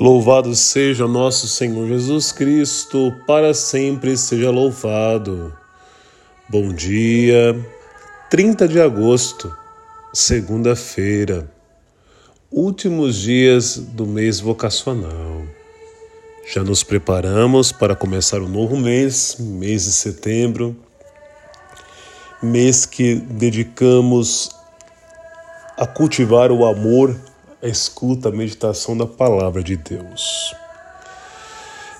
Louvado seja nosso Senhor Jesus Cristo, para sempre seja louvado. Bom dia, 30 de agosto, segunda-feira, últimos dias do mês vocacional. Já nos preparamos para começar o novo mês, mês de setembro, mês que dedicamos a cultivar o amor escuta, a meditação da palavra de Deus.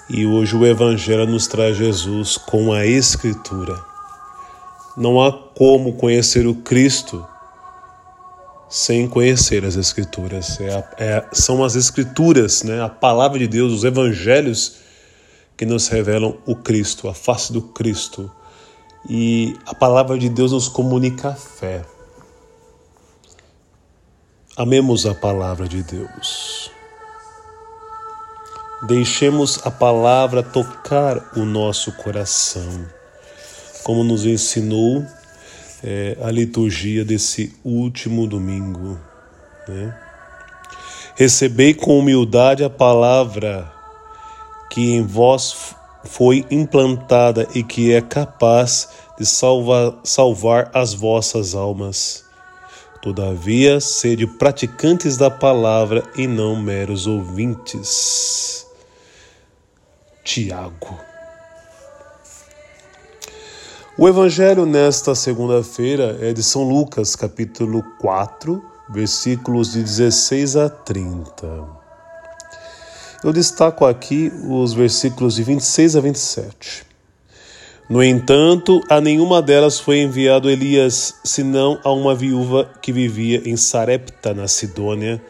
E hoje o Evangelho nos traz Jesus com a Escritura. Não há como conhecer o Cristo sem conhecer as Escrituras. É, é, são as Escrituras, né? a palavra de Deus, os Evangelhos que nos revelam o Cristo, a face do Cristo. E a palavra de Deus nos comunica a fé. Amemos a palavra de Deus. Deixemos a palavra tocar o nosso coração, como nos ensinou é, a liturgia desse último domingo. Né? Recebei com humildade a palavra que em vós foi implantada e que é capaz de salvar, salvar as vossas almas. Todavia, sede praticantes da palavra e não meros ouvintes. Tiago. O evangelho nesta segunda-feira é de São Lucas, capítulo 4, versículos de 16 a 30. Eu destaco aqui os versículos de 26 a 27. No entanto, a nenhuma delas foi enviado Elias, senão a uma viúva que vivia em Sarepta, na Sidônia.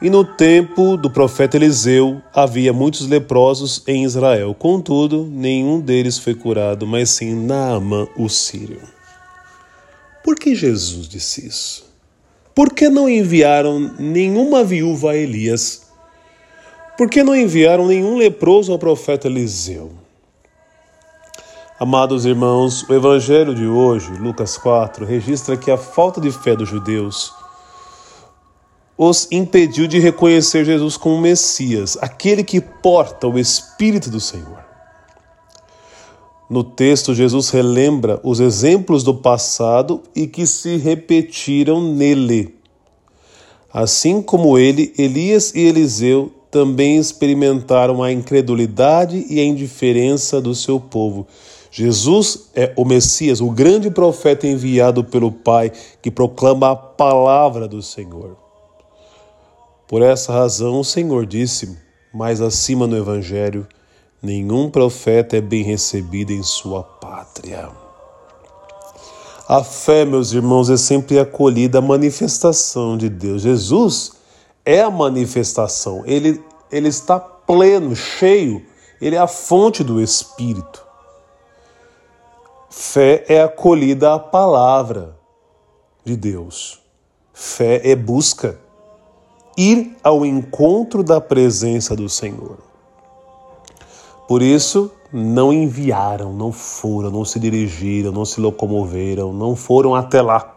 E no tempo do profeta Eliseu havia muitos leprosos em Israel. Contudo, nenhum deles foi curado, mas sim Naamã, o sírio. Por que Jesus disse isso? Por que não enviaram nenhuma viúva a Elias? Por que não enviaram nenhum leproso ao profeta Eliseu? Amados irmãos, o evangelho de hoje, Lucas 4, registra que a falta de fé dos judeus os impediu de reconhecer Jesus como Messias, aquele que porta o Espírito do Senhor. No texto, Jesus relembra os exemplos do passado e que se repetiram nele. Assim como ele, Elias e Eliseu também experimentaram a incredulidade e a indiferença do seu povo Jesus é o Messias, o grande profeta enviado pelo Pai que proclama a palavra do Senhor. Por essa razão, o Senhor disse, mais acima no Evangelho, nenhum profeta é bem recebido em sua pátria. A fé, meus irmãos, é sempre acolhida a manifestação de Deus. Jesus é a manifestação, ele, ele está pleno, cheio, ele é a fonte do Espírito. Fé é acolhida à palavra de Deus. Fé é busca, ir ao encontro da presença do Senhor. Por isso, não enviaram, não foram, não se dirigiram, não se locomoveram, não foram até lá.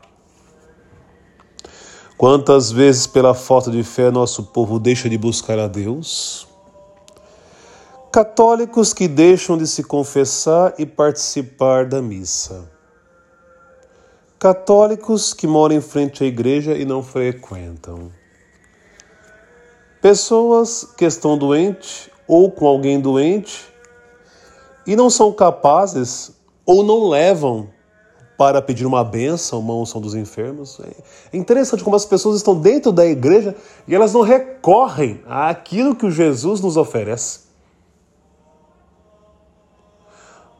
Quantas vezes, pela falta de fé, nosso povo deixa de buscar a Deus? Católicos que deixam de se confessar e participar da missa. Católicos que moram em frente à igreja e não frequentam. Pessoas que estão doentes ou com alguém doente e não são capazes ou não levam para pedir uma benção, uma unção dos enfermos. É interessante como as pessoas estão dentro da igreja e elas não recorrem àquilo que o Jesus nos oferece.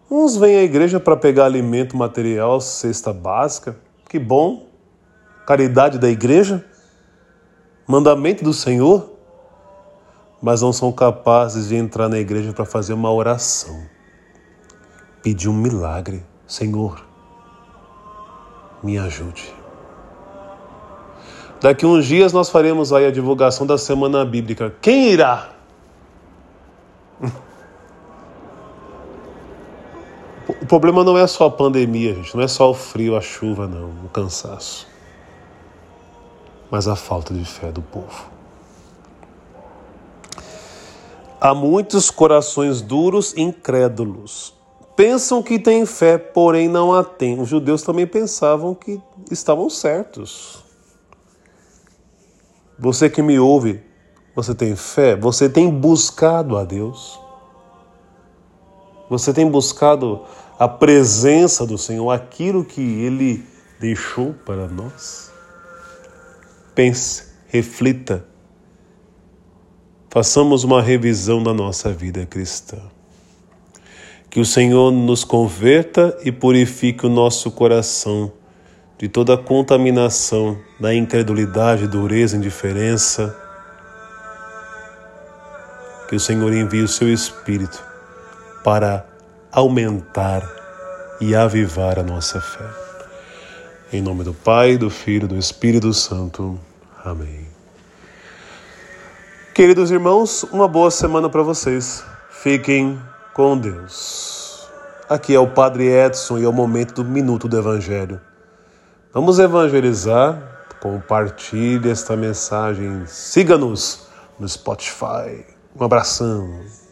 Uns vêm à igreja para pegar alimento material, cesta básica. Que bom. Caridade da igreja. Mandamento do Senhor. Mas não são capazes de entrar na igreja para fazer uma oração. Pedir um milagre. Senhor, me ajude. Daqui uns dias nós faremos aí a divulgação da semana bíblica. Quem irá? O problema não é só a pandemia, gente, não é só o frio, a chuva, não, o cansaço. Mas a falta de fé do povo. Há muitos corações duros e incrédulos. Pensam que têm fé, porém não a têm. Os judeus também pensavam que estavam certos. Você que me ouve, você tem fé? Você tem buscado a Deus? Você tem buscado a presença do Senhor, aquilo que Ele deixou para nós? Pense, reflita, façamos uma revisão da nossa vida cristã. Que o Senhor nos converta e purifique o nosso coração de toda a contaminação da incredulidade, dureza, indiferença. Que o Senhor envie o seu Espírito para aumentar e avivar a nossa fé. Em nome do Pai, do Filho e do Espírito Santo. Amém. Queridos irmãos, uma boa semana para vocês. Fiquem com Deus. Aqui é o Padre Edson e é o momento do Minuto do Evangelho. Vamos evangelizar, compartilhe esta mensagem, siga-nos no Spotify. Um abração.